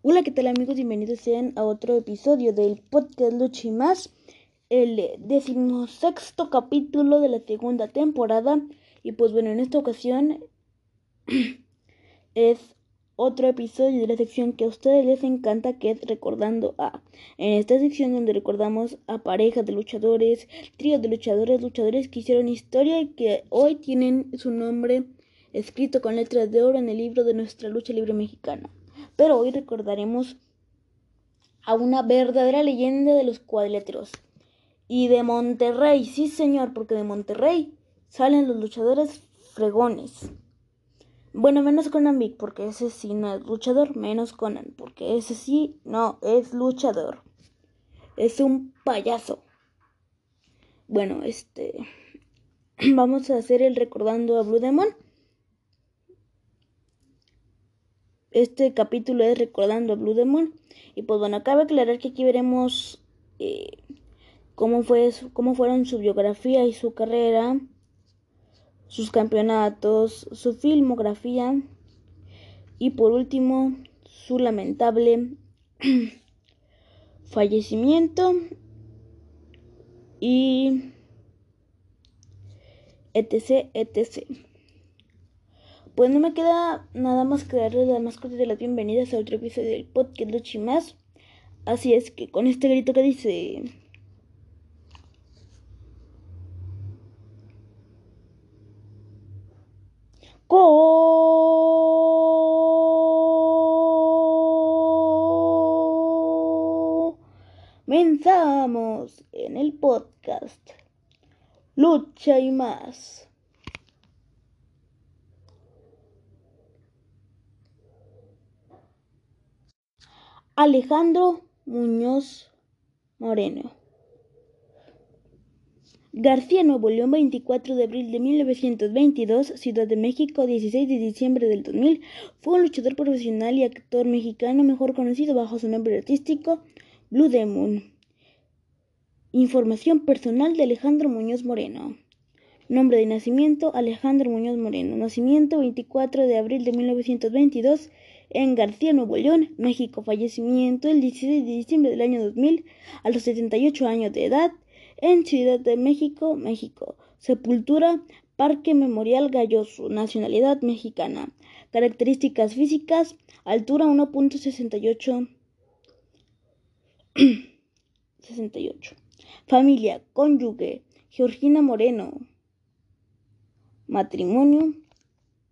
Hola, ¿qué tal amigos? Bienvenidos sean a otro episodio del podcast Lucha y más, el decimosexto capítulo de la segunda temporada. Y pues bueno, en esta ocasión es otro episodio de la sección que a ustedes les encanta, que es Recordando a. En esta sección donde recordamos a parejas de luchadores, tríos de luchadores, luchadores que hicieron historia y que hoy tienen su nombre escrito con letras de oro en el libro de nuestra lucha libre mexicana pero hoy recordaremos a una verdadera leyenda de los cuadriláteros. Y de Monterrey, sí señor, porque de Monterrey salen los luchadores fregones. Bueno, menos Conan Big, porque ese sí no es luchador, menos Conan, porque ese sí no es luchador. Es un payaso. Bueno, este... Vamos a hacer el recordando a Blue Demon. Este capítulo es recordando a Blue Demon. Y pues bueno, cabe aclarar que aquí veremos eh, cómo, fue, cómo fueron su biografía y su carrera, sus campeonatos, su filmografía y por último su lamentable fallecimiento y etc, etc. Pues no me queda nada más que darles la más corta de las bienvenidas a otro episodio del podcast Luchi Más. Así es que con este grito que dice. Comenzamos en el podcast Lucha y más. Alejandro Muñoz Moreno. García Nuevo León, 24 de abril de 1922, Ciudad de México, 16 de diciembre del 2000, fue un luchador profesional y actor mexicano mejor conocido bajo su nombre artístico Blue Demon. Información personal de Alejandro Muñoz Moreno. Nombre de nacimiento Alejandro Muñoz Moreno. Nacimiento 24 de abril de 1922 en García, Nuevo León, México. Fallecimiento el 16 de diciembre del año 2000 a los 78 años de edad en Ciudad de México, México. Sepultura Parque Memorial Galloso, nacionalidad mexicana. Características físicas, altura 1.68. 68. Familia, cónyuge, Georgina Moreno. Matrimonio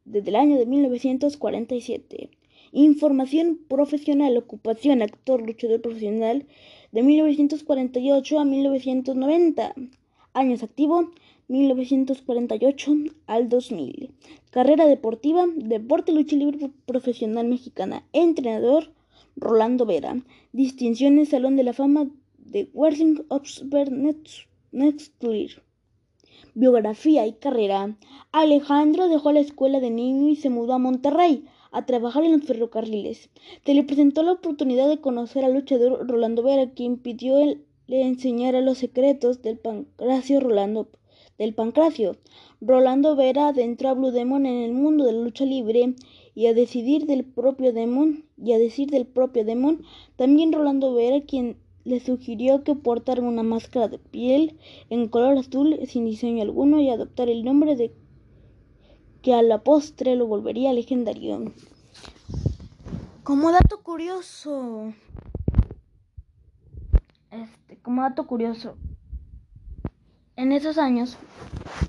desde el año de 1947. Información profesional, ocupación, actor, luchador profesional de 1948 a 1990. Años activo 1948 al 2000. Carrera deportiva, deporte lucha libre profesional mexicana. Entrenador Rolando Vera. Distinciones Salón de la Fama de Wrestling Observer Next Biografía y carrera. Alejandro dejó la escuela de niño y se mudó a Monterrey a trabajar en los ferrocarriles. Se le presentó la oportunidad de conocer al luchador Rolando Vera, quien pidió le enseñara los secretos del pancracio Rolando del pancracio. Rolando Vera adentró a Blue Demon en el mundo de la lucha libre y a decidir del propio Demon y a decir del propio Demon, también Rolando Vera quien le sugirió que portara una máscara de piel en color azul sin diseño alguno y adoptar el nombre de que a la postre lo volvería legendario. Como dato curioso, este, como dato curioso, en esos años,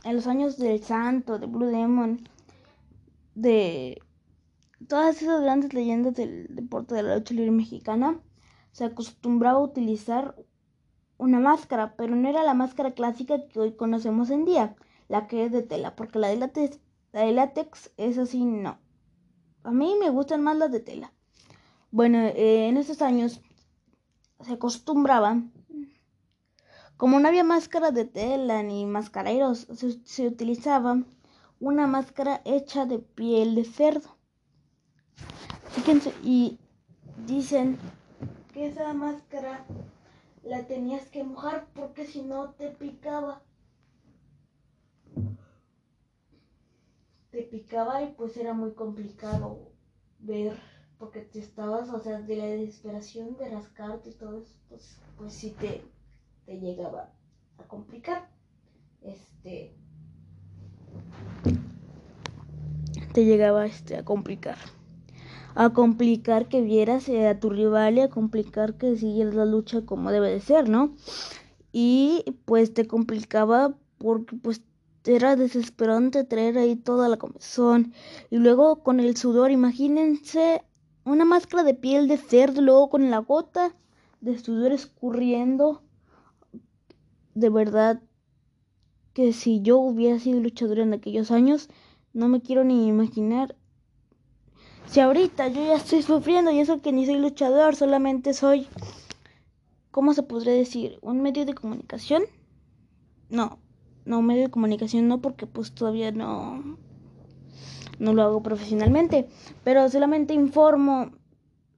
en los años del Santo, de Blue Demon, de todas esas grandes leyendas del deporte de la lucha libre mexicana, se acostumbraba a utilizar una máscara, pero no era la máscara clásica que hoy conocemos en día, la que es de tela, porque la de látex la de látex es así, no. A mí me gustan más las de tela. Bueno, eh, en esos años se acostumbraban, como no había máscara de tela ni mascareros, se, utilizaba una máscara hecha de piel de cerdo. Fíjense, y dicen que esa máscara la tenías que mojar porque si no te picaba. Te picaba y pues era muy complicado ver porque te estabas, o sea, de la desesperación de rascarte y todo eso, pues, pues sí te, te llegaba a complicar. Este. Te llegaba este, a complicar. A complicar que vieras eh, a tu rival y a complicar que siguieras la lucha como debe de ser, ¿no? Y pues te complicaba porque pues era desesperante traer ahí toda la comezón. Y luego con el sudor, imagínense una máscara de piel de cerdo, luego con la gota de sudor escurriendo. De verdad que si yo hubiera sido luchador en aquellos años, no me quiero ni imaginar. Si ahorita yo ya estoy sufriendo y eso que ni soy luchador, solamente soy, ¿cómo se podría decir? ¿Un medio de comunicación? No, no, medio de comunicación no, porque pues todavía no, no lo hago profesionalmente, pero solamente informo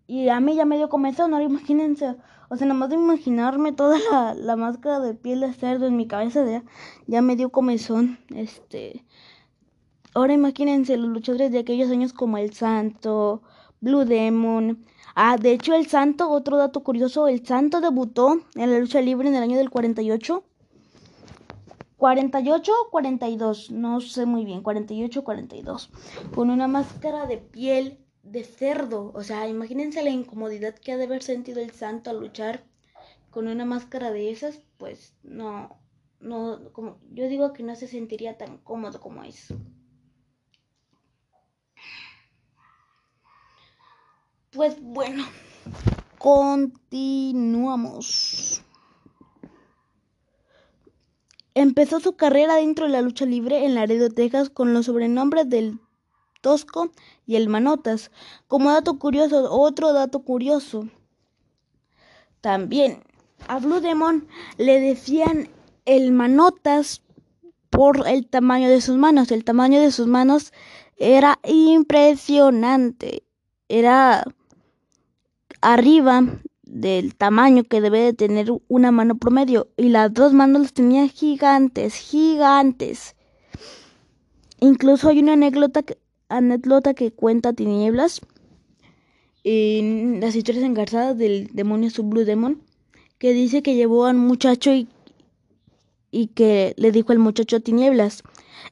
y a mí ya me dio comezón, ahora imagínense, o sea, nomás de imaginarme toda la, la máscara de piel de cerdo en mi cabeza ya, ya me dio comezón, este, ahora imagínense los luchadores de aquellos años como El Santo, Blue Demon, ah, de hecho El Santo, otro dato curioso, El Santo debutó en la lucha libre en el año del 48, 48 o 42, no sé muy bien, 48 o 42, con una máscara de piel de cerdo. O sea, imagínense la incomodidad que ha de haber sentido el santo al luchar con una máscara de esas, pues no, no, como yo digo que no se sentiría tan cómodo como es. Pues bueno, continuamos. Empezó su carrera dentro de la lucha libre en Laredo, Texas, con los sobrenombres del Tosco y el Manotas. Como dato curioso, otro dato curioso. También a Blue Demon le decían el Manotas por el tamaño de sus manos. El tamaño de sus manos era impresionante. Era arriba del tamaño que debe de tener una mano promedio y las dos manos las tenía gigantes, gigantes. Incluso hay una anécdota que, cuenta Tinieblas en las historias engarzadas del demonio Sub Blue Demon que dice que llevó a un muchacho y, y que le dijo al muchacho Tinieblas,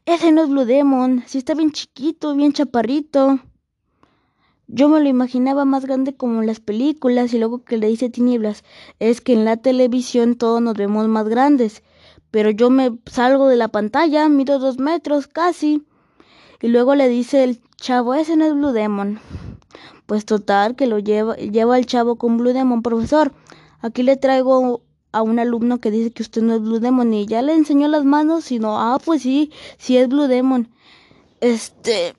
ese no es Blue Demon, si está bien chiquito, bien chaparrito. Yo me lo imaginaba más grande como en las películas y luego que le dice tinieblas, es que en la televisión todos nos vemos más grandes, pero yo me salgo de la pantalla, mido dos metros casi. Y luego le dice el chavo, ese no es Blue Demon. Pues total, que lo lleva, lleva el chavo con Blue Demon, profesor. Aquí le traigo a un alumno que dice que usted no es Blue Demon y ya le enseñó las manos y no, ah, pues sí, sí es Blue Demon. Este,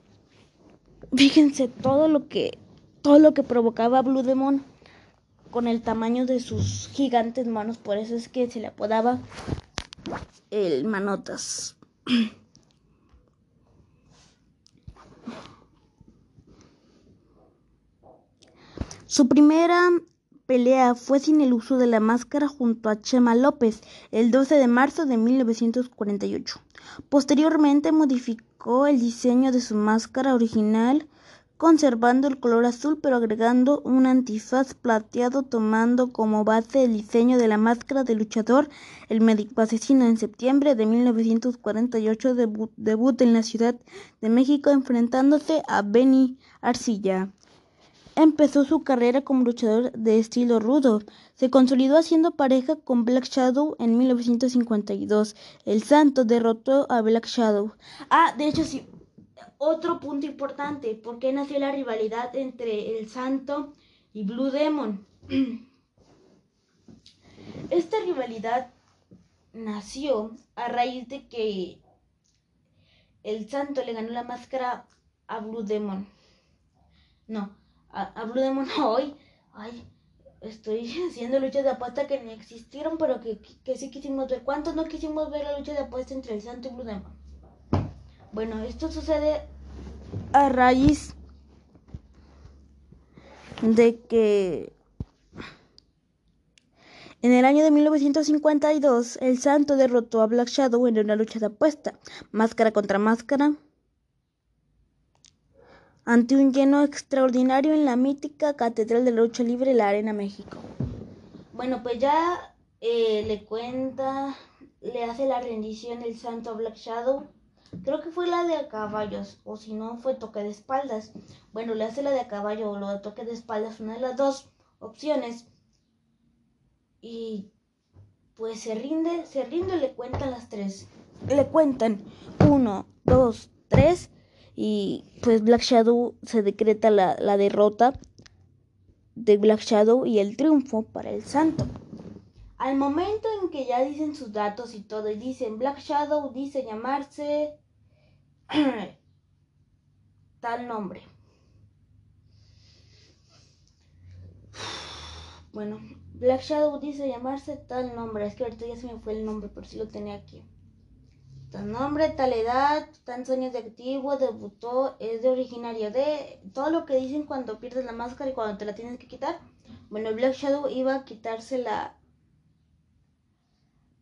Fíjense todo lo que todo lo que provocaba Blue Demon con el tamaño de sus gigantes manos, por eso es que se le apodaba el manotas. Su primera pelea fue sin el uso de la máscara junto a Chema López el 12 de marzo de 1948. Posteriormente modificó el diseño de su máscara original conservando el color azul pero agregando un antifaz plateado tomando como base el diseño de la máscara de luchador. El médico asesino en septiembre de 1948 debut en la Ciudad de México enfrentándose a Benny Arcilla empezó su carrera como luchador de estilo rudo. Se consolidó haciendo pareja con Black Shadow en 1952. El Santo derrotó a Black Shadow. Ah, de hecho sí. Otro punto importante, ¿por qué nació la rivalidad entre el Santo y Blue Demon? Esta rivalidad nació a raíz de que el Santo le ganó la máscara a Blue Demon. No, a, Blue Demon hoy. Ay, estoy haciendo luchas de apuesta que ni existieron, pero que, que, sí quisimos ver. ¿Cuántos no quisimos ver la lucha de apuesta entre el Santo y Blue Demon? Bueno, esto sucede a raíz de que en el año de 1952 el Santo derrotó a Black Shadow en una lucha de apuesta, máscara contra máscara ante un lleno extraordinario en la mítica Catedral de la Lucha Libre, la Arena México. Bueno, pues ya eh, le cuenta, le hace la rendición el santo Black Shadow. Creo que fue la de a caballos, o si no fue toque de espaldas. Bueno, le hace la de a caballo o lo de toque de espaldas, una de las dos opciones. Y pues se rinde, se rinde y le cuentan las tres. Le cuentan uno, dos, tres. Y pues Black Shadow se decreta la, la derrota de Black Shadow y el triunfo para el santo. Al momento en que ya dicen sus datos y todo, y dicen Black Shadow dice llamarse tal nombre. Bueno, Black Shadow dice llamarse tal nombre. Es que ahorita ya se me fue el nombre, pero sí lo tenía aquí. Tal nombre, tal edad, tantos años de activo, debutó, es de originario de todo lo que dicen cuando pierdes la máscara y cuando te la tienes que quitar. Bueno, Black Shadow iba a quitarse la.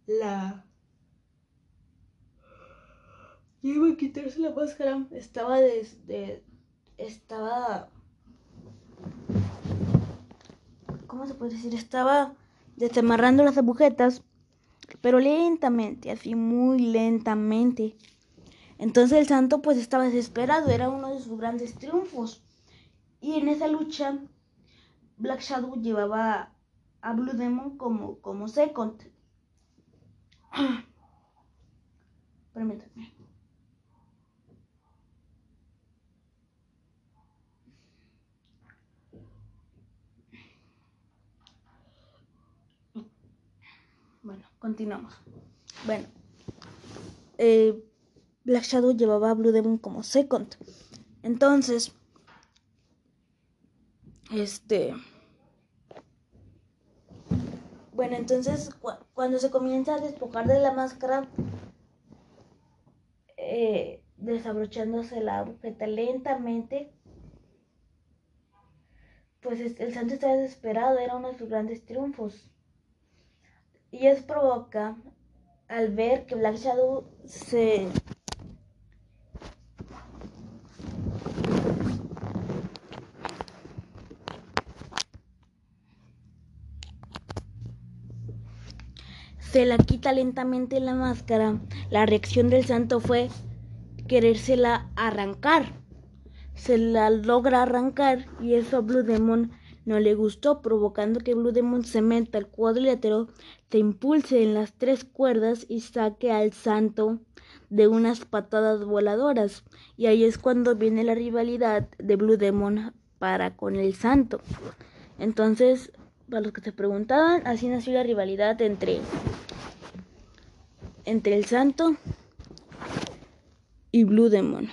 La. Iba a quitarse la máscara. Estaba desde. estaba. ¿Cómo se puede decir? Estaba desamarrando las agujetas pero lentamente, así muy lentamente. Entonces el santo pues estaba desesperado, era uno de sus grandes triunfos. Y en esa lucha, Black Shadow llevaba a Blue Demon como, como second. Permítanme. Bueno, continuamos. Bueno, eh, Black Shadow llevaba a Blue Demon como second. Entonces, este. Bueno, entonces cuando se comienza a despojar de la máscara, eh, desabrochándose la agujeta lentamente, pues el santo estaba desesperado, era uno de sus grandes triunfos. Y eso provoca al ver que Black Shadow se se la quita lentamente la máscara, la reacción del santo fue querérsela arrancar. Se la logra arrancar y eso Blue Demon no le gustó, provocando que Blue Demon se meta al cuadrilátero, se impulse en las tres cuerdas y saque al santo de unas patadas voladoras. Y ahí es cuando viene la rivalidad de Blue Demon para con el santo. Entonces, para los que se preguntaban, así nació la rivalidad entre, entre el santo y Blue Demon.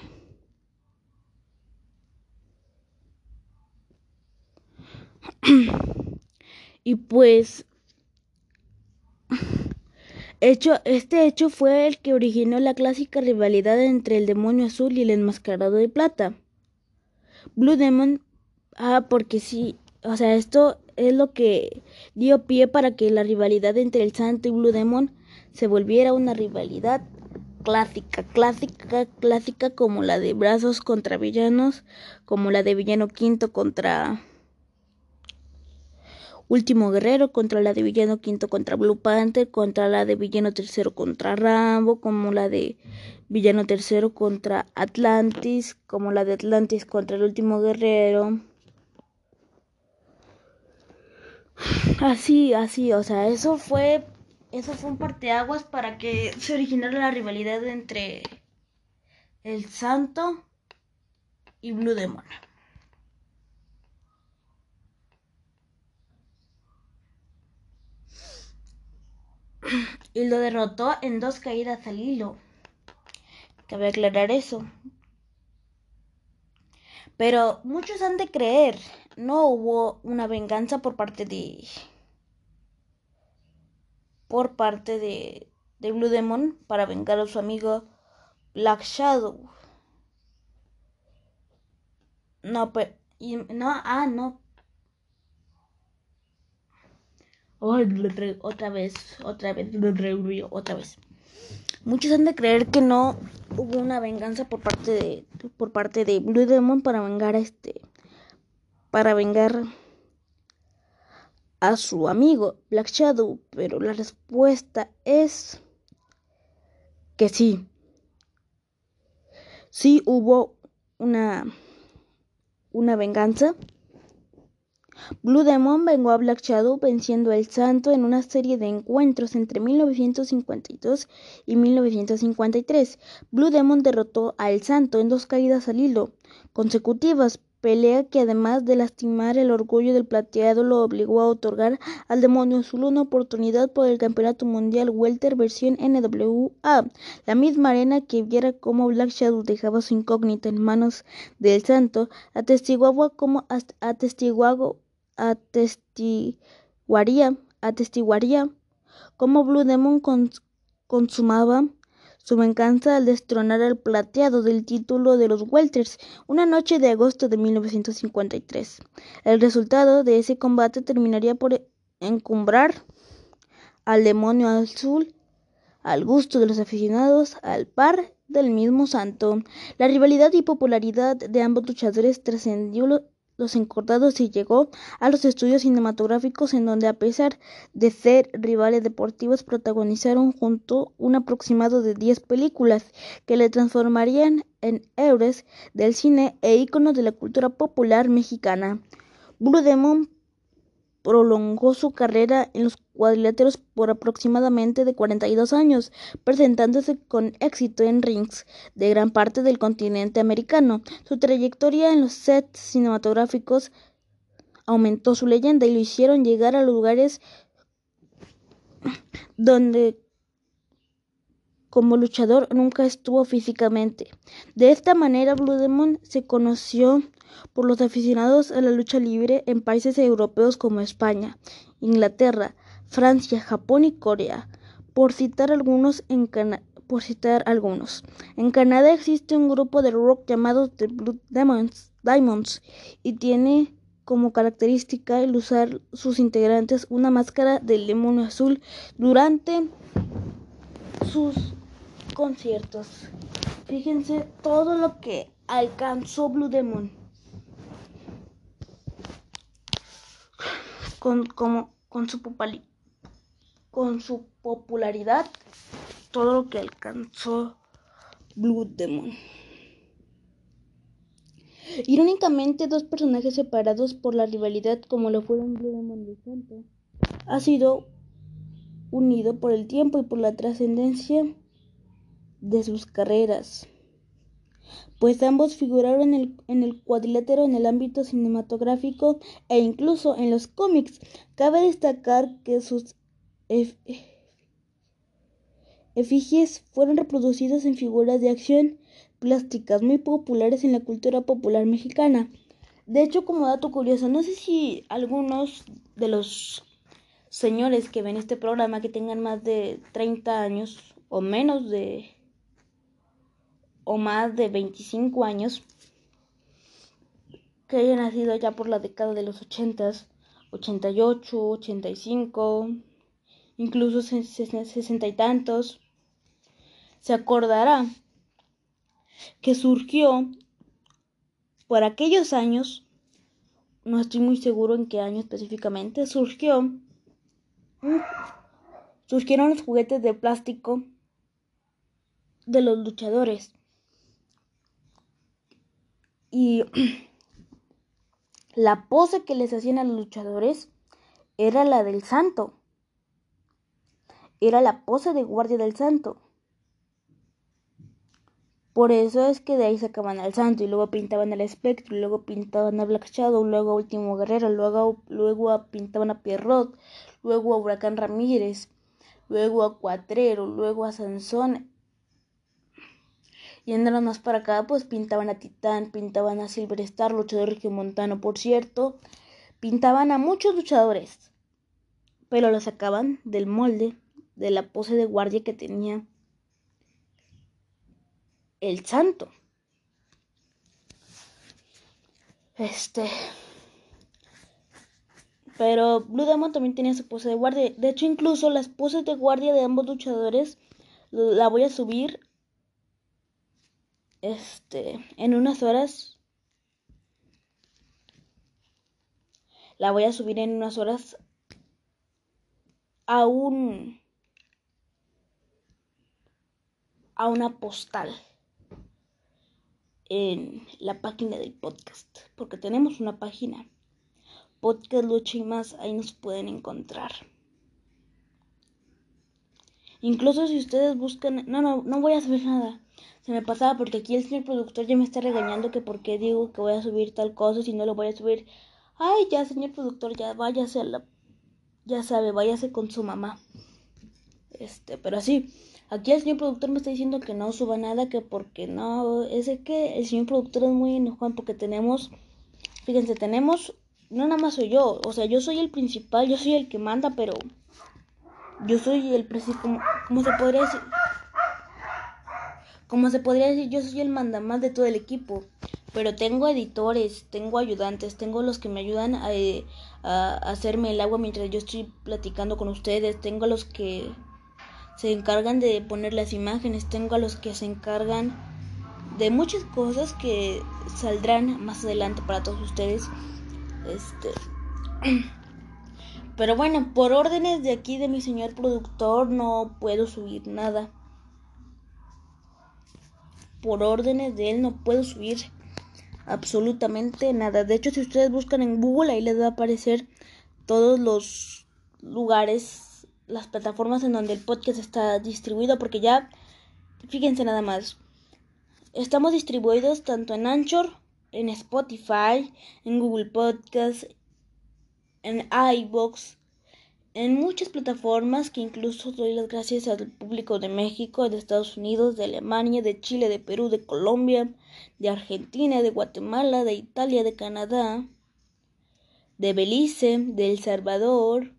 y pues hecho, este hecho fue el que originó la clásica rivalidad entre el demonio azul y el enmascarado de plata. Blue Demon, ah, porque sí, o sea, esto es lo que dio pie para que la rivalidad entre el Santo y Blue Demon se volviera una rivalidad clásica, clásica, clásica como la de brazos contra villanos, como la de villano quinto contra Último Guerrero, contra la de Villano Quinto contra Blue Panther, contra la de Villano Tercero contra Rambo, como la de Villano Tercero contra Atlantis, como la de Atlantis contra el Último Guerrero. Así, así, o sea, eso fue, eso fue un parteaguas para que se originara la rivalidad entre el Santo y Blue Demon. Y lo derrotó en dos caídas al hilo. Cabe aclarar eso. Pero muchos han de creer, no hubo una venganza por parte de... por parte de, de Blue Demon para vengar a su amigo Black Shadow. No, pero... no, ah, no, otra vez, otra vez, otra vez. Muchos han de creer que no hubo una venganza por parte de por parte de Blue Demon para vengar a este para vengar a su amigo Black Shadow, pero la respuesta es que sí. Sí hubo una una venganza. Blue Demon vengó a Black Shadow venciendo al Santo en una serie de encuentros entre 1952 y 1953. Blue Demon derrotó al Santo en dos caídas al hilo consecutivas, pelea que además de lastimar el orgullo del plateado lo obligó a otorgar al demonio azul una oportunidad por el campeonato mundial welter versión NWA, la misma arena que viera cómo Black Shadow dejaba su incógnita en manos del santo, atestiguaba como atestiguado atestiguaría, atestiguaría cómo Blue Demon consumaba su venganza al destronar al plateado del título de los Welters una noche de agosto de 1953. El resultado de ese combate terminaría por encumbrar al demonio azul al gusto de los aficionados al par del mismo santo. La rivalidad y popularidad de ambos luchadores trascendió los encordados y llegó a los estudios cinematográficos en donde a pesar de ser rivales deportivos protagonizaron junto un aproximado de 10 películas que le transformarían en héroes del cine e íconos de la cultura popular mexicana. Blue Demon prolongó su carrera en los cuadriláteros por aproximadamente de 42 años, presentándose con éxito en rings de gran parte del continente americano. Su trayectoria en los sets cinematográficos aumentó su leyenda y lo hicieron llegar a lugares donde como luchador nunca estuvo físicamente. De esta manera Blue Demon se conoció por los aficionados a la lucha libre en países europeos como España, Inglaterra, Francia, Japón y Corea, por citar algunos en por citar algunos. En Canadá existe un grupo de rock llamado The Blue Diamonds, y tiene como característica el usar sus integrantes una máscara de limón azul durante sus conciertos. Fíjense todo lo que alcanzó Blue Demon. Con, como, con, su con su popularidad, todo lo que alcanzó Blue Demon. Irónicamente, dos personajes separados por la rivalidad, como lo fueron Blue Demon y Santo, ha sido unido por el tiempo y por la trascendencia de sus carreras, pues ambos figuraron en el, cuadrilátero en el ámbito cinematográfico e incluso en los cómics. Cabe destacar que sus efigies fueron reproducidas en figuras de acción plásticas muy populares en la cultura popular mexicana. De hecho, como dato curioso, no sé si algunos de los señores que ven este programa que tengan más de 30 años o menos de o más de 25 años que haya nacido ya por la década de los 80, 88, 85, incluso sesenta y tantos, se acordará que surgió por aquellos años, no estoy muy seguro en qué año específicamente, surgió, surgieron los juguetes de plástico de los luchadores. Y la pose que les hacían a los luchadores era la del santo. Era la pose de guardia del santo. Por eso es que de ahí sacaban al santo y luego pintaban al espectro, y luego pintaban a Black Shadow, luego a Último Guerrero, luego, luego pintaban a Pierrot, luego a Huracán Ramírez, luego a Cuatrero, luego a Sansón, y andaron más para acá, pues pintaban a Titán, pintaban a Silver Star, luchador Montano, por cierto. Pintaban a muchos luchadores, pero lo sacaban del molde, de la pose de guardia que tenía el santo. Este. Pero Blue Demon también tenía su pose de guardia. De hecho, incluso las poses de guardia de ambos luchadores la voy a subir este en unas horas la voy a subir en unas horas a un a una postal en la página del podcast porque tenemos una página. Podcast lucha y más ahí nos pueden encontrar. Incluso si ustedes buscan no no no voy a subir nada. Se me pasaba porque aquí el señor productor ya me está regañando que por qué digo que voy a subir tal cosa si no lo voy a subir. Ay ya señor productor ya váyase a la ya sabe, váyase con su mamá. Este, pero así, aquí el señor productor me está diciendo que no suba nada, que porque no, es que el señor productor es muy enojado porque tenemos, fíjense, tenemos, no nada más soy yo, o sea, yo soy el principal, yo soy el que manda, pero yo soy el principal, ¿cómo, se podría decir? Como se podría decir, yo soy el mandamás de todo el equipo. Pero tengo editores, tengo ayudantes, tengo los que me ayudan a, a hacerme el agua mientras yo estoy platicando con ustedes, tengo los que se encargan de poner las imágenes, tengo a los que se encargan de muchas cosas que saldrán más adelante para todos ustedes. Este Pero bueno, por órdenes de aquí de mi señor productor no puedo subir nada. Por órdenes de él no puedo subir absolutamente nada. De hecho, si ustedes buscan en Google, ahí les va a aparecer todos los lugares, las plataformas en donde el podcast está distribuido, porque ya, fíjense nada más, estamos distribuidos tanto en Anchor, en Spotify, en Google Podcast, en iBox, en muchas plataformas que incluso doy las gracias al público de México, de Estados Unidos, de Alemania, de Chile, de Perú, de Colombia, de Argentina, de Guatemala, de Italia, de Canadá, de Belice, de El Salvador,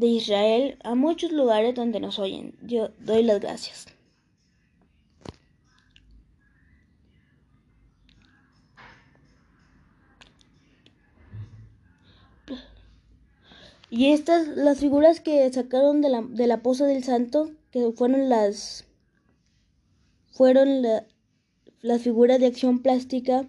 de Israel, a muchos lugares donde nos oyen. Yo doy las gracias. Y estas, las figuras que sacaron de la, de la poza del santo, que fueron las, fueron la, las figuras de acción plástica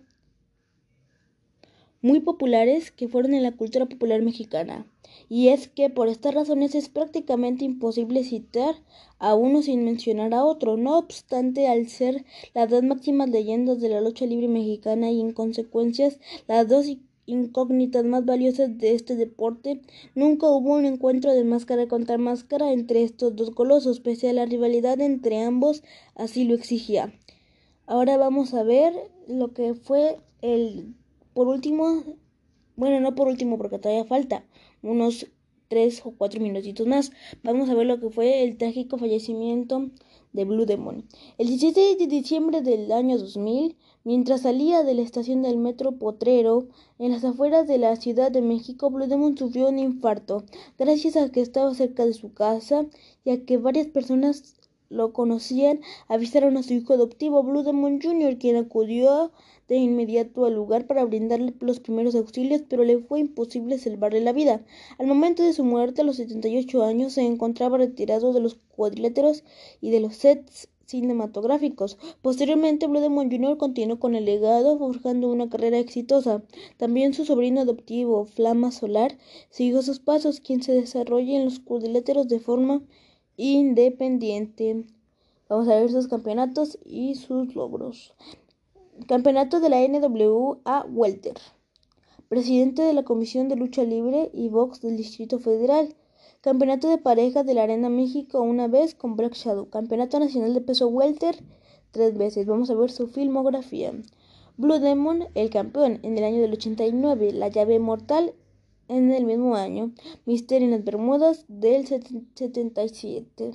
muy populares que fueron en la cultura popular mexicana. Y es que por estas razones es prácticamente imposible citar a uno sin mencionar a otro. No obstante, al ser las dos máximas leyendas de la lucha libre mexicana y en consecuencias las dos incógnitas más valiosas de este deporte, nunca hubo un encuentro de máscara contra máscara entre estos dos colosos, pese a la rivalidad entre ambos, así lo exigía. Ahora vamos a ver lo que fue el, por último, bueno, no por último porque todavía falta, unos tres o cuatro minutitos más. Vamos a ver lo que fue el trágico fallecimiento de Blue Demon. El 16 de diciembre del año 2000, Mientras salía de la estación del metro Potrero, en las afueras de la Ciudad de México, Blue Demon sufrió un infarto, gracias a que estaba cerca de su casa y a que varias personas lo conocían, avisaron a su hijo adoptivo Blue Jr., quien acudió de inmediato al lugar para brindarle los primeros auxilios, pero le fue imposible salvarle la vida. Al momento de su muerte, a los 78 años, se encontraba retirado de los cuadriláteros y de los sets cinematográficos. Posteriormente, Blue Jr. continuó con el legado, forjando una carrera exitosa. También su sobrino adoptivo, Flama Solar, siguió sus pasos, quien se desarrolla en los cuadriláteros de forma independiente. Vamos a ver sus campeonatos y sus logros. Campeonato de la NWA Welter. Presidente de la Comisión de Lucha Libre y Box del Distrito Federal. Campeonato de parejas de la Arena México una vez con Black Shadow. Campeonato Nacional de Peso Welter tres veces. Vamos a ver su filmografía. Blue Demon, el campeón en el año del 89. La llave mortal en el mismo año. Misterio en las Bermudas del 77.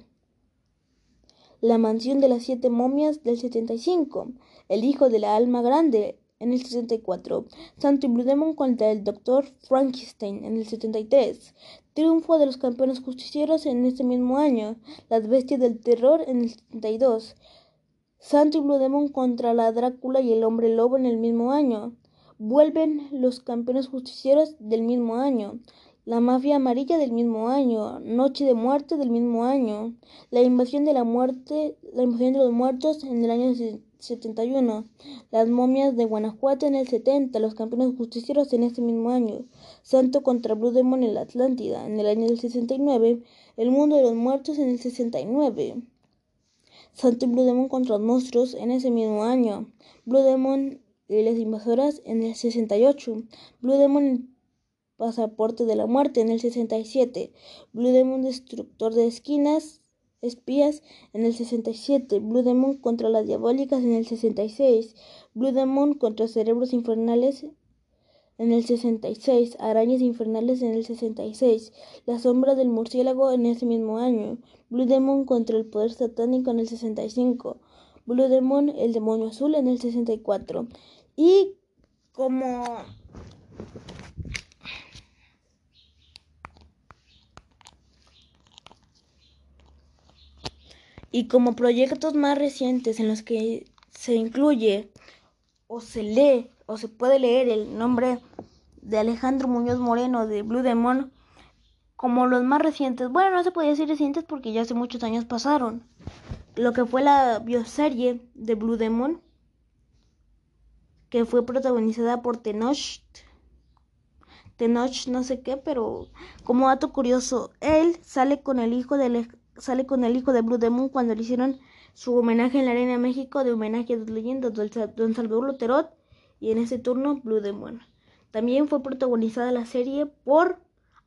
La mansión de las siete momias del 75. El hijo de la alma grande en el 64. Santo y Blue Demon contra el Dr. Frankenstein en el 73. Triunfo de los campeones justicieros en este mismo año. Las bestias del terror en el 72. Santo y Blue Demon contra la Drácula y el hombre lobo en el mismo año. Vuelven los campeones justicieros del mismo año. La mafia amarilla del mismo año, Noche de muerte del mismo año, La invasión de la muerte, la invasión de los muertos en el año 71, Las momias de Guanajuato en el 70, Los campeones justicieros en ese mismo año, Santo contra Blue Demon en la Atlántida en el año del 69, El mundo de los muertos en el 69. Santo y Blue Demon contra los monstruos en ese mismo año. Blue Demon y las invasoras en el 68. Blue Demon pasaporte de la muerte en el 67. Blue Demon destructor de esquinas espías en el 67. Blue Demon contra las diabólicas en el 66. Blue Demon contra cerebros infernales en el 66, Arañas Infernales en el 66, La Sombra del Murciélago en ese mismo año, Blue Demon contra el Poder Satánico en el 65, Blue Demon, el Demonio Azul en el 64. Y como... Y como proyectos más recientes en los que se incluye o se lee o se puede leer el nombre de Alejandro Muñoz Moreno de Blue Demon como los más recientes. Bueno, no se puede decir recientes porque ya hace muchos años pasaron. Lo que fue la bioserie de Blue Demon, que fue protagonizada por Tenoch. Tenoch no sé qué, pero como dato curioso, él sale con el hijo de sale con el hijo de Blue Demon cuando le hicieron su homenaje en la Arena México de homenaje a dos leyendas, Don Salvador Luterot y en ese turno Blue Demon. También fue protagonizada la serie por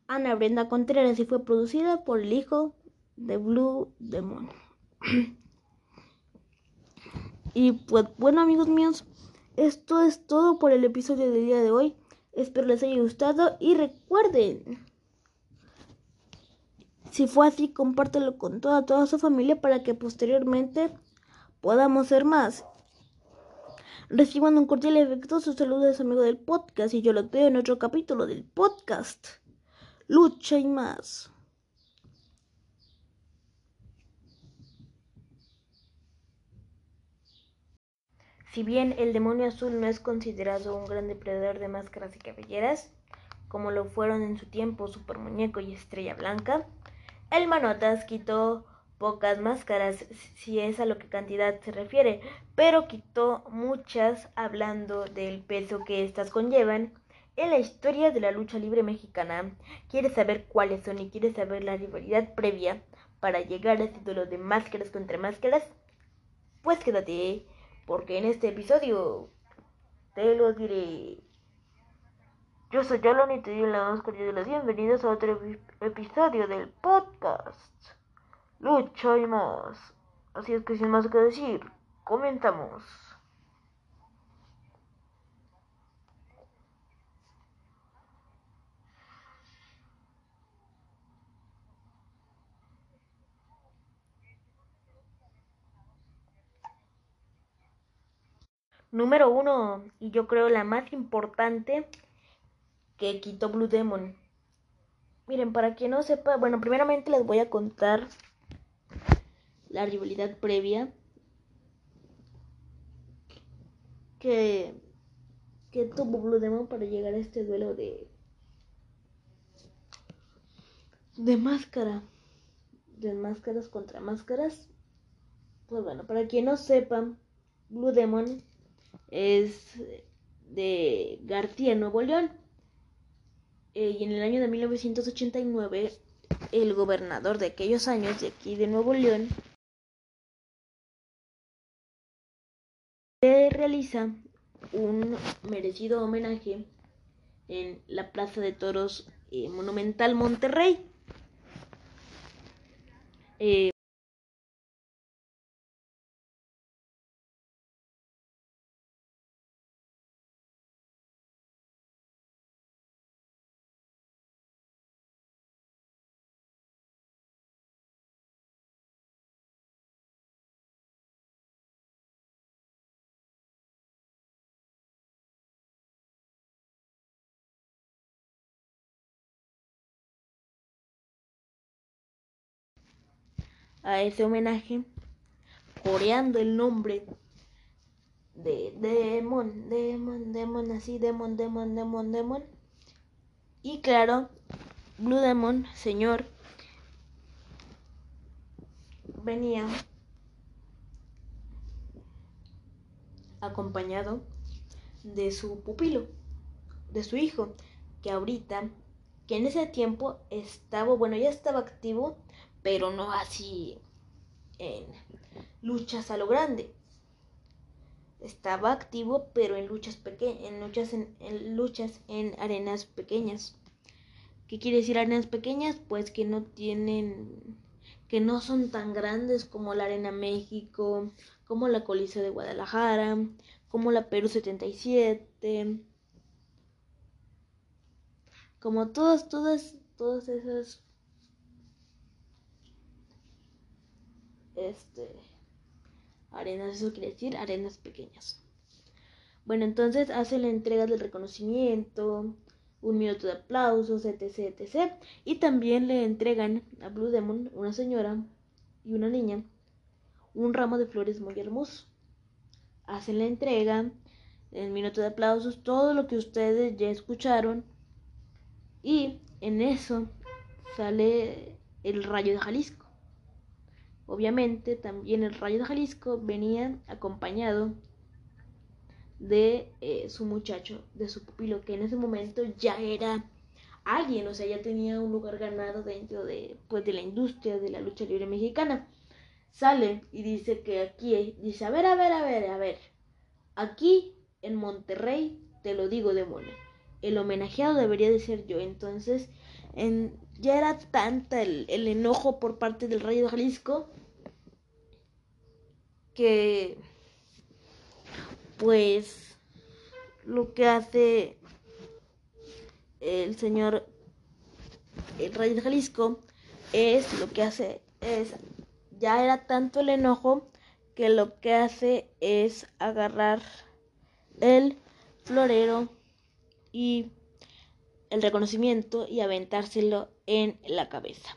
Ana Brenda Contreras y fue producida por el hijo de Blue Demon. y pues bueno amigos míos, esto es todo por el episodio del día de hoy. Espero les haya gustado y recuerden, si fue así, compártelo con toda, toda su familia para que posteriormente podamos ser más. Reciban un cordial y afectuoso saludo de su amigo del podcast y yo lo veo en otro capítulo del podcast. Lucha y más. Si bien el demonio azul no es considerado un gran depredador de máscaras y cabelleras, como lo fueron en su tiempo Super Muñeco y Estrella Blanca, el Manotas quitó pocas máscaras, si es a lo que cantidad se refiere, pero quitó muchas hablando del peso que éstas conllevan en la historia de la lucha libre mexicana. ¿Quieres saber cuáles son y quieres saber la rivalidad previa para llegar al título de máscaras contra máscaras? Pues quédate, porque en este episodio te lo diré. Yo soy Yolon y te doy la más cordial de las bienvenidas a otro episodio del podcast lucha y más. Así es que sin más que decir, comenzamos. Número uno, y yo creo la más importante, que quitó Blue Demon. Miren, para quien no sepa, bueno, primeramente les voy a contar la rivalidad previa que, que tuvo Blue Demon para llegar a este duelo de de máscara de máscaras contra máscaras pues bueno para quien no sepa Blue Demon es de García Nuevo León eh, y en el año de 1989 el gobernador de aquellos años de aquí de Nuevo León se realiza un merecido homenaje en la Plaza de Toros eh, Monumental Monterrey. Eh, a ese homenaje coreando el nombre de Demon, Demon, Demon, así, Demon, Demon, Demon, Demon. Y claro, Blue Demon, señor, venía acompañado de su pupilo, de su hijo, que ahorita, que en ese tiempo estaba, bueno, ya estaba activo, pero no así en luchas a lo grande. Estaba activo, pero en luchas pequeñas, en luchas en, luchas en arenas pequeñas. ¿Qué quiere decir arenas pequeñas? Pues que no tienen que no son tan grandes como la Arena México, como la Coliseo de Guadalajara, como la Perú 77, como todas, todas, todas esas, este, arenas, eso quiere decir arenas pequeñas. Bueno, entonces hace la entrega del reconocimiento, un minuto de aplausos, etc, etc. Y también le entregan a Blue Demon, una señora y una niña, un ramo de flores muy hermoso. Hacen la entrega, el minuto de aplausos, todo lo que ustedes ya escucharon. Y en eso sale el rayo de Jalisco. Obviamente también el rayo de Jalisco venía acompañado de eh, su muchacho, de su pupilo, que en ese momento ya era alguien, o sea, ya tenía un lugar ganado dentro de, pues, de la industria de la lucha libre mexicana. Sale y dice que aquí, dice, a ver, a ver, a ver, a ver, aquí en Monterrey, te lo digo, demonio, el homenajeado debería de ser yo. Entonces, en, ya era tanta el, el enojo por parte del Rayo de Jalisco que pues lo que hace el señor el rey de Jalisco es lo que hace es ya era tanto el enojo que lo que hace es agarrar el florero y el reconocimiento y aventárselo en la cabeza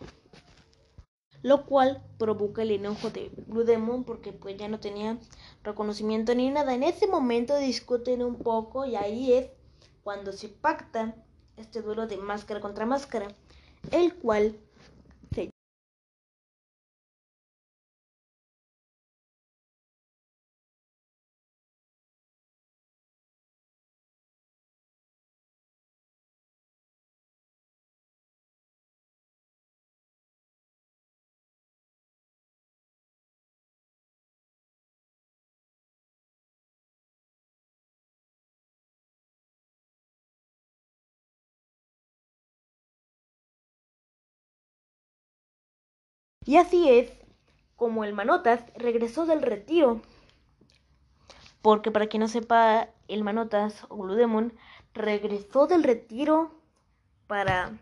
lo cual provoca el enojo de Blue Demon porque pues ya no tenía reconocimiento ni nada. En ese momento discuten un poco y ahí es cuando se pacta este duelo de máscara contra máscara, el cual Y así es como el Manotas regresó del retiro. Porque para quien no sepa, el Manotas o Blue Demon regresó del retiro para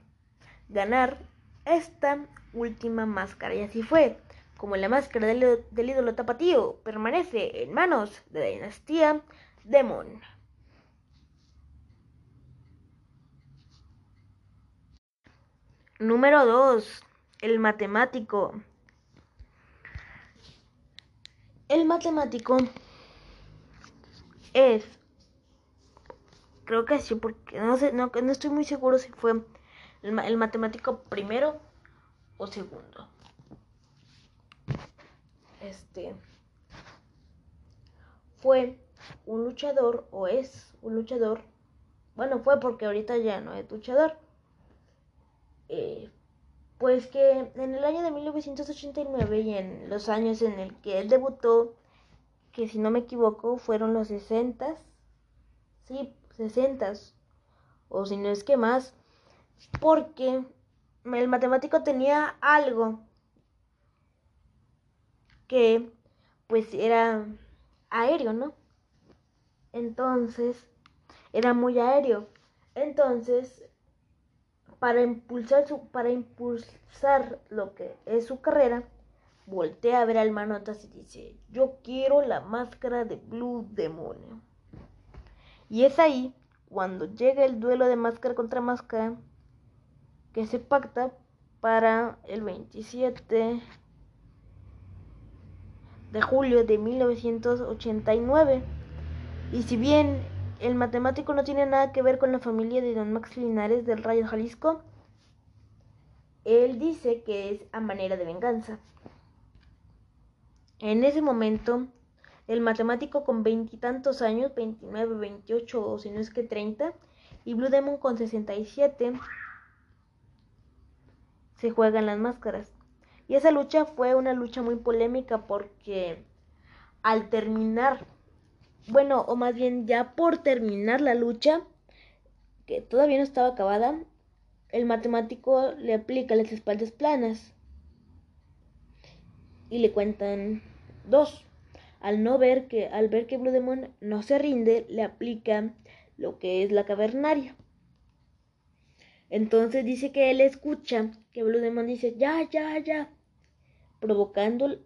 ganar esta última máscara. Y así fue como la máscara del, del ídolo tapatío permanece en manos de la dinastía Demon. Número 2 el matemático. El matemático es, creo que sí, porque no sé, no, no estoy muy seguro si fue el, el matemático primero o segundo. Este fue un luchador o es un luchador. Bueno, fue porque ahorita ya no es luchador. Eh, pues que en el año de 1989 y en los años en el que él debutó, que si no me equivoco fueron los 60, sí, 60, o si no es que más, porque el matemático tenía algo que pues era aéreo, ¿no? Entonces, era muy aéreo. Entonces, para impulsar, su, para impulsar lo que es su carrera, voltea a ver al Manotas y dice, yo quiero la máscara de Blue Demonio. Y es ahí cuando llega el duelo de máscara contra máscara que se pacta para el 27 de julio de 1989. Y si bien el matemático no tiene nada que ver con la familia de don Max Linares del Rayo Jalisco. él dice que es a manera de venganza. En ese momento, el matemático con veintitantos años, 29, 28 o si no es que 30, y Blue Demon con 67, se juegan las máscaras. Y esa lucha fue una lucha muy polémica porque al terminar, bueno, o más bien ya por terminar la lucha, que todavía no estaba acabada, el matemático le aplica las espaldas planas y le cuentan dos. Al no ver que, al ver que Blue Demon no se rinde, le aplica lo que es la cavernaria. Entonces dice que él escucha que Blue Demon dice ya, ya, ya, provocando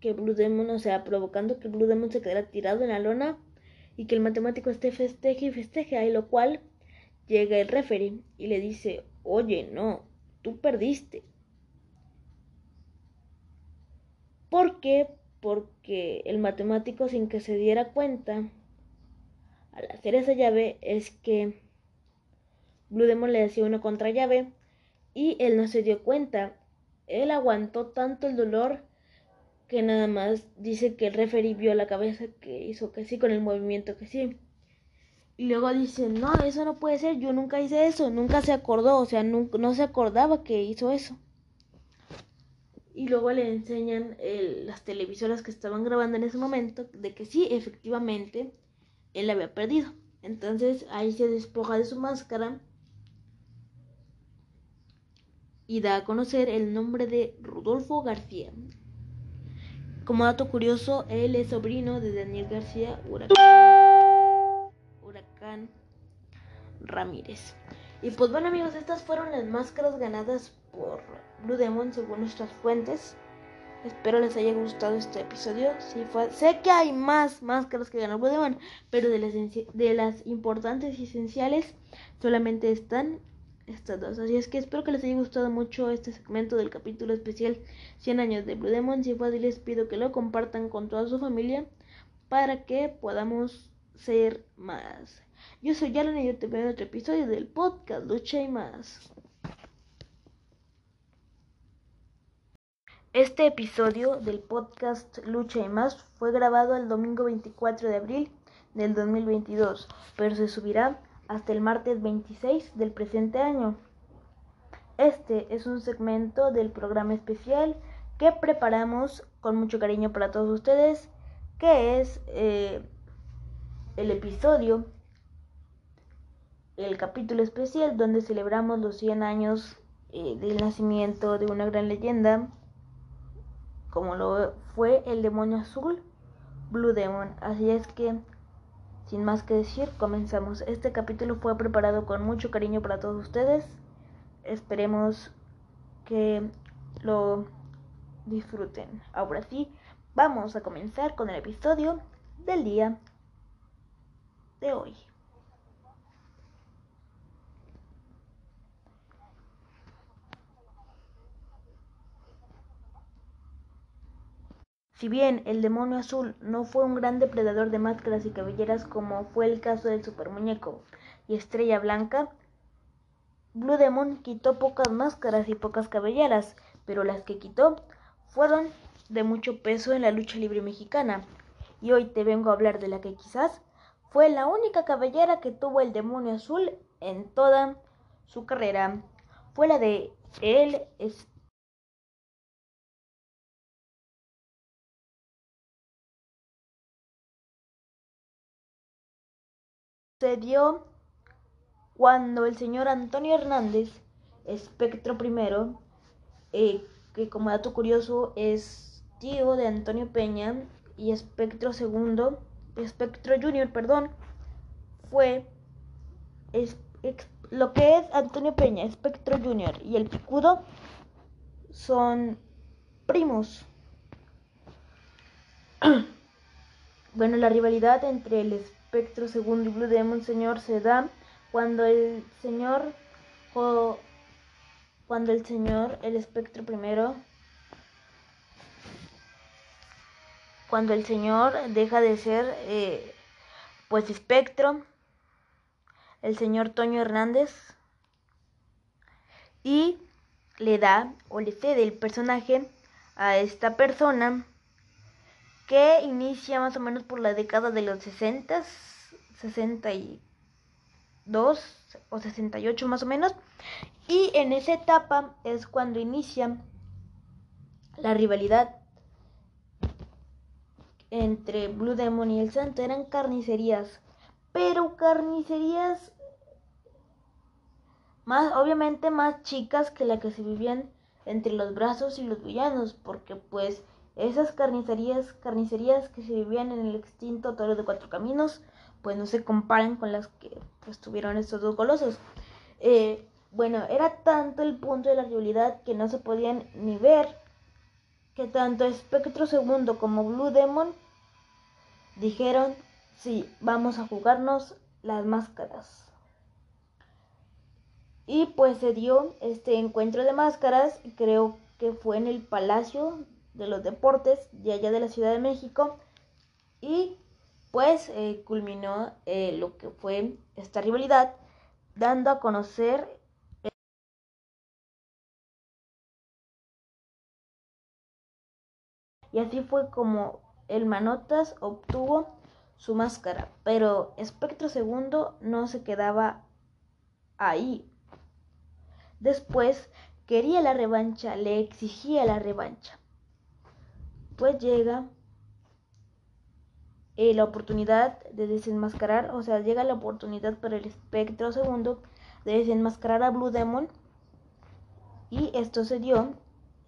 que Blue Demon, o sea, provocando que Blue Demon se quedara tirado en la lona y que el matemático esté festeje y festeje, ahí lo cual llega el referee y le dice, oye, no, tú perdiste. ¿Por qué? Porque el matemático sin que se diera cuenta al hacer esa llave es que Blue Demon le decía una contrallave y él no se dio cuenta. Él aguantó tanto el dolor que nada más dice que el referee vio la cabeza que hizo que sí con el movimiento que sí. Y luego dice, no, eso no puede ser, yo nunca hice eso, nunca se acordó, o sea, no, no se acordaba que hizo eso. Y luego le enseñan las televisoras que estaban grabando en ese momento de que sí, efectivamente, él había perdido. Entonces ahí se despoja de su máscara y da a conocer el nombre de Rudolfo García. Como dato curioso, él es sobrino de Daniel García Huracán. Ramírez. Y pues bueno amigos, estas fueron las máscaras ganadas por Blue Demon según nuestras fuentes. Espero les haya gustado este episodio. Sé que hay más máscaras que ganó Blue Demon, pero de las importantes y esenciales solamente están estas dos. Así es que espero que les haya gustado mucho este segmento del capítulo especial 100 años de Blue Demon. Si fue así, les pido que lo compartan con toda su familia para que podamos ser más. Yo soy Alan y yo te veo en otro episodio del podcast Lucha y más. Este episodio del podcast Lucha y más fue grabado el domingo 24 de abril del 2022, pero se subirá hasta el martes 26 del presente año. Este es un segmento del programa especial que preparamos con mucho cariño para todos ustedes, que es eh, el episodio el capítulo especial donde celebramos los 100 años eh, del nacimiento de una gran leyenda, como lo fue el demonio azul, Blue Demon. Así es que, sin más que decir, comenzamos. Este capítulo fue preparado con mucho cariño para todos ustedes. Esperemos que lo disfruten. Ahora sí, vamos a comenzar con el episodio del día de hoy. Si bien el demonio azul no fue un gran depredador de máscaras y cabelleras como fue el caso del supermuñeco y Estrella Blanca, Blue Demon quitó pocas máscaras y pocas cabelleras, pero las que quitó fueron de mucho peso en la lucha libre mexicana. Y hoy te vengo a hablar de la que quizás fue la única cabellera que tuvo el demonio azul en toda su carrera. Fue la de él, dio cuando el señor Antonio Hernández, espectro primero, eh, que como dato curioso es tío de Antonio Peña, y espectro segundo, espectro junior, perdón, fue lo que es Antonio Peña, espectro junior, y el picudo son primos. bueno, la rivalidad entre el espectro segundo y Blue Demon Señor se da cuando el señor cuando el señor, el espectro primero, cuando el señor deja de ser eh, pues espectro, el señor Toño Hernández y le da o le cede el personaje a esta persona que inicia más o menos por la década de los 60, 62 o 68 más o menos. Y en esa etapa es cuando inicia la rivalidad entre Blue Demon y el Santo. Eran carnicerías, pero carnicerías más, obviamente más chicas que la que se vivían entre los brazos y los villanos, porque pues esas carnicerías, carnicerías que se vivían en el extinto Toro de Cuatro Caminos, pues no se comparan con las que pues tuvieron estos dos golosos. Eh, bueno, era tanto el punto de la rivalidad que no se podían ni ver que tanto Espectro Segundo como Blue Demon dijeron, sí, vamos a jugarnos las máscaras. Y pues se dio este encuentro de máscaras, creo que fue en el Palacio de los Deportes de allá de la Ciudad de México. Y pues eh, culminó eh, lo que fue esta rivalidad, dando a conocer y así fue como el Manotas obtuvo su máscara, pero Espectro Segundo no se quedaba ahí. Después quería la revancha, le exigía la revancha. Pues llega eh, la oportunidad de desenmascarar, o sea, llega la oportunidad para el espectro segundo de desenmascarar a Blue Demon. Y esto se dio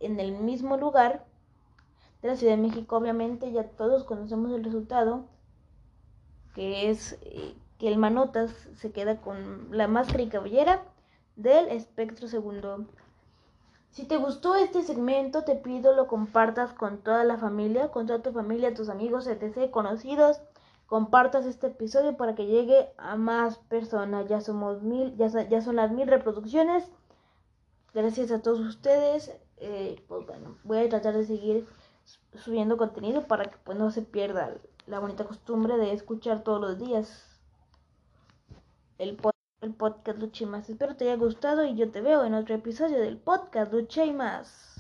en el mismo lugar de la Ciudad de México. Obviamente ya todos conocemos el resultado, que es eh, que el Manotas se queda con la máscara y cabellera del espectro segundo. Si te gustó este segmento, te pido lo compartas con toda la familia, con toda tu familia, tus amigos, etc., conocidos. Compartas este episodio para que llegue a más personas. Ya somos mil, ya, ya son las mil reproducciones. Gracias a todos ustedes. Eh, pues bueno, voy a tratar de seguir subiendo contenido para que pues no se pierda la bonita costumbre de escuchar todos los días el podcast el podcast Luche Más. Espero te haya gustado y yo te veo en otro episodio del podcast Luche Más.